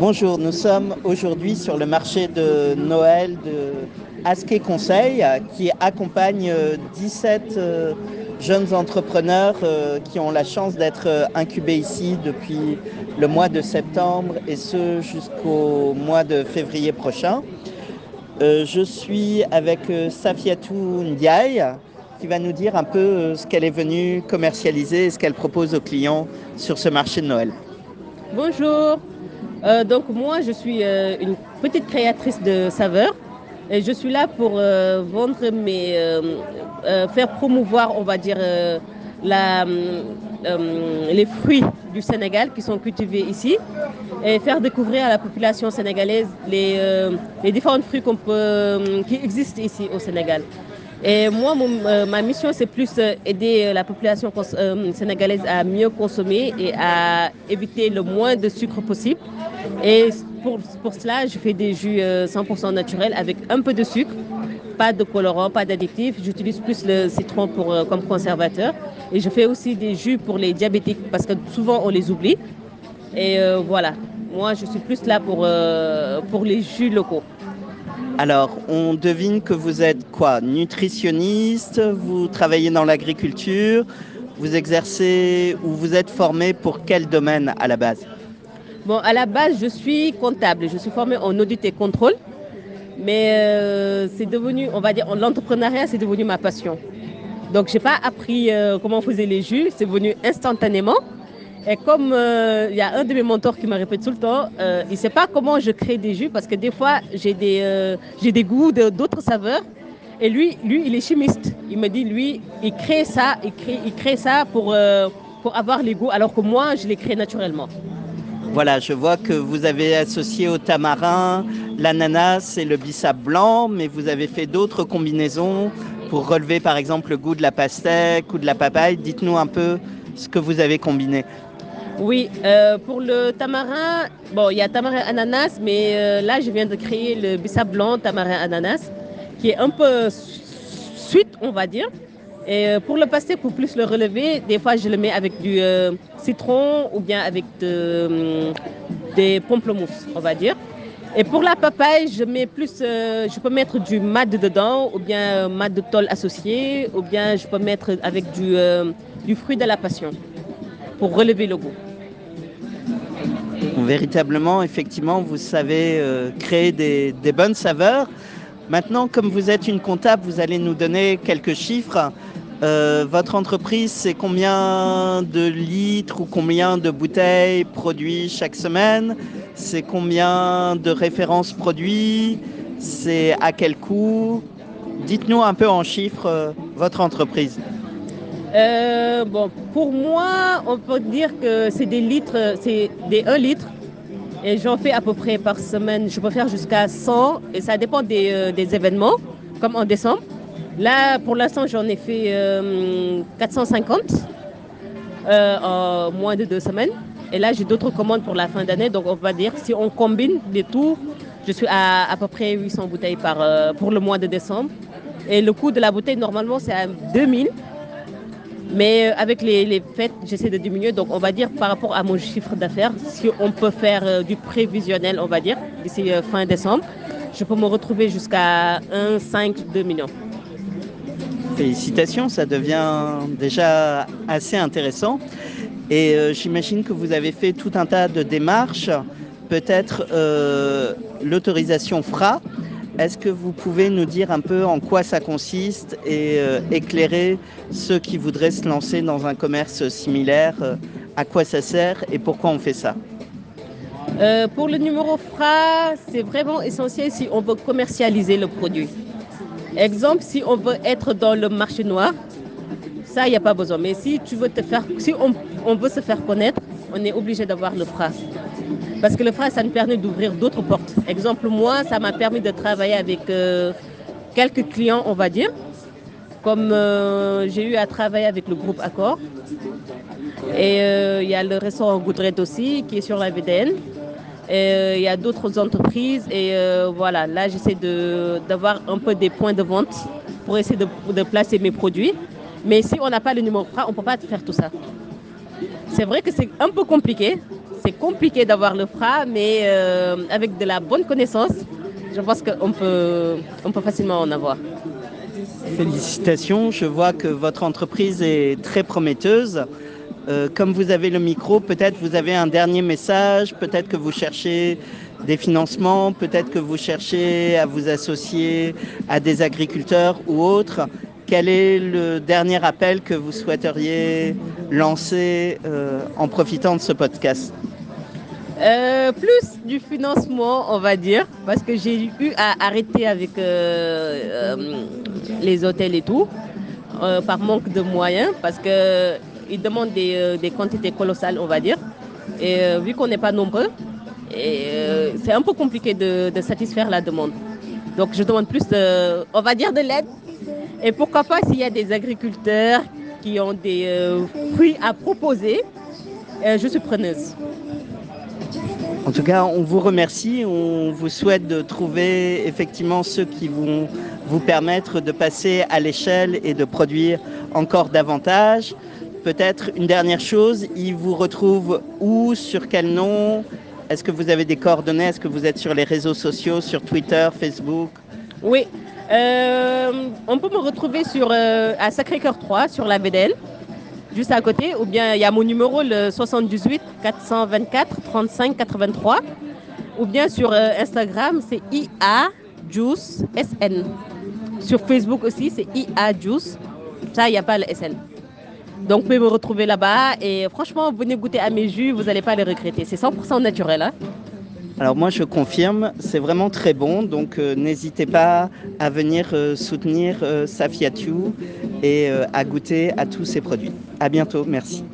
Bonjour, nous sommes aujourd'hui sur le marché de Noël de Aske Conseil qui accompagne 17 euh, jeunes entrepreneurs euh, qui ont la chance d'être euh, incubés ici depuis le mois de septembre et ce jusqu'au mois de février prochain. Je suis avec Safiatou Ndiaye qui va nous dire un peu ce qu'elle est venue commercialiser et ce qu'elle propose aux clients sur ce marché de Noël. Bonjour, euh, donc moi, je suis euh, une petite créatrice de saveurs. Et je suis là pour euh, vendre mes, faire promouvoir, on va dire, la, les fruits du Sénégal qui sont cultivés ici et faire découvrir à la population sénégalaise les, les différents fruits qui existent ici au Sénégal. Et moi, ma mission, c'est plus aider la population sénégalaise à mieux consommer et à éviter le moins de sucre possible et pour, pour cela, je fais des jus 100% euh, naturels avec un peu de sucre, pas de colorant, pas d'additif. J'utilise plus le citron pour, euh, comme conservateur. Et je fais aussi des jus pour les diabétiques parce que souvent on les oublie. Et euh, voilà, moi je suis plus là pour, pour les jus locaux. Alors, on devine que vous êtes quoi Nutritionniste, vous travaillez dans l'agriculture, vous exercez ou vous êtes formé pour quel domaine à la base? Bon, à la base, je suis comptable. Je suis formée en audit et contrôle. Mais euh, c'est devenu, on va dire, l'entrepreneuriat, c'est devenu ma passion. Donc, je n'ai pas appris euh, comment on faisait les jus. C'est venu instantanément. Et comme euh, il y a un de mes mentors qui me répète tout le temps, il ne sait pas comment je crée des jus parce que des fois, j'ai des, j'ai des goûts d'autres saveurs. Et lui, lui, il est chimiste. Il me dit, lui, il crée ça, il crée, il crée ça pour, pour avoir les goûts, alors que moi, je les crée naturellement. Voilà, je vois que vous avez associé au tamarin l'ananas et le bissap blanc, mais vous avez fait d'autres combinaisons pour relever par exemple le goût de la pastèque ou de la papaye. Dites-nous un peu ce que vous avez combiné. Oui, euh, pour le tamarin, il y a tamarin ananas, mais euh, là je viens de créer le bissap blanc tamarin ananas, qui est un peu suite, on va dire. Et euh, pour le pastel, pour plus le relever, des fois je le mets avec du citron ou bien avec de, des pamplemousses, on va dire. Et pour la papaye, je mets plus, je peux mettre du mad dedans, ou bien mad de tôle associé, ou bien je peux mettre avec du fruit de la passion pour relever le goût. Véritablement, effectivement, vous savez créer des, des bonnes saveurs. Maintenant, comme vous êtes une comptable, vous allez nous donner quelques chiffres. Euh, votre entreprise, c'est combien de litres ou combien de bouteilles produits chaque semaine? C'est combien de références produits? C'est à quel coût? Dites-nous un peu en chiffres euh, votre entreprise. Euh, bon, pour moi, on peut dire que c'est des litres, c'est des 1 litre. Et j'en fais à peu près par semaine. Je peux faire jusqu'à 100 et ça dépend des, des événements, comme en décembre. Là, pour l'instant, j'en ai fait 450 euh, euh, en moins de deux semaines. Et là, j'ai d'autres commandes pour la fin d'année. Donc, on va dire, si on combine les tout, je suis à à peu près 800 bouteilles par, euh, pour le mois de décembre. Et le coût de la bouteille, normalement, c'est à 2000. Mais avec les, fêtes, j'essaie de diminuer. Donc, on va dire par rapport à mon chiffre d'affaires, si on peut faire du prévisionnel, on va dire, d'ici fin décembre, je peux me retrouver jusqu'à 1,5-2 millions. Félicitations, ça devient déjà assez intéressant. Et euh, j'imagine que vous avez fait tout un tas de démarches, peut-être euh, l'autorisation FRA. Est-ce que vous pouvez nous dire un peu en quoi ça consiste et euh, éclairer ceux qui voudraient se lancer dans un commerce similaire À quoi ça sert et pourquoi on fait ça? Pour le numéro FRA, c'est vraiment essentiel si on veut commercialiser le produit. Exemple, si on veut être dans le marché noir, ça, il n'y a pas besoin. Mais si tu veux te faire, si on, veut se faire connaître, on est obligé d'avoir le FRA. Parce que le FRA, ça nous permet d'ouvrir d'autres portes. Exemple, moi, ça m'a permis de travailler avec euh, quelques clients, on va dire. Comme euh, j'ai eu à travailler avec le groupe Accor. Et euh, il y a le restaurant Goudret aussi, qui est sur la VDN. Il y a d'autres entreprises et voilà, là j'essaie d'avoir un peu des points de vente pour essayer de, placer mes produits. Mais si on n'a pas le numéro FRA, on ne peut pas faire tout ça. C'est vrai que c'est un peu compliqué. C'est compliqué d'avoir le FRA, mais euh, avec de la bonne connaissance, je pense qu'on peut, on peut facilement en avoir. Félicitations, je vois que votre entreprise est très prometteuse. Euh, comme vous avez le micro, peut-être vous avez un dernier message, peut-être que vous cherchez des financements, peut-être que vous cherchez à vous associer à des agriculteurs ou autres. Quel est le dernier appel que vous souhaiteriez lancer euh, en profitant de ce podcast? Euh, plus du financement, on va dire, parce que j'ai eu à arrêter avec euh, les hôtels et tout, par manque de moyens, parce qu'ils demandent des, des, quantités colossales, on va dire. Et vu qu'on n'est pas nombreux, c'est un peu compliqué de, satisfaire la demande. Donc je demande plus, de, on va dire, de l'aide et pourquoi pas s'il y a des agriculteurs qui ont des euh, fruits à proposer, euh, je suis preneuse. En tout cas, on vous remercie. On vous souhaite de trouver effectivement ceux qui vont vous permettre de passer à l'échelle et de produire encore davantage. Peut-être une dernière chose, ils vous retrouvent où, sur quel nom? Est-ce que vous avez des coordonnées? Est-ce que vous êtes sur les réseaux sociaux, sur Twitter, Facebook? Oui, on peut me retrouver sur, euh, à Sacré-Cœur 3, sur la VDL, juste à côté. Ou bien il y a mon numéro, le 78 424 35 83. Ou bien sur euh, Instagram, c'est IA Juice SN. Sur Facebook aussi, c'est IA Juice. Ça, il n'y a pas le SN. Donc, vous pouvez me retrouver là-bas. Et franchement, venez goûter à mes jus, vous n'allez pas les regretter. C'est 100% naturel. Hein alors moi je confirme, c'est vraiment très bon, donc euh, n'hésitez pas à venir euh, soutenir euh, Safiatou et à goûter à tous ces produits. À bientôt, merci.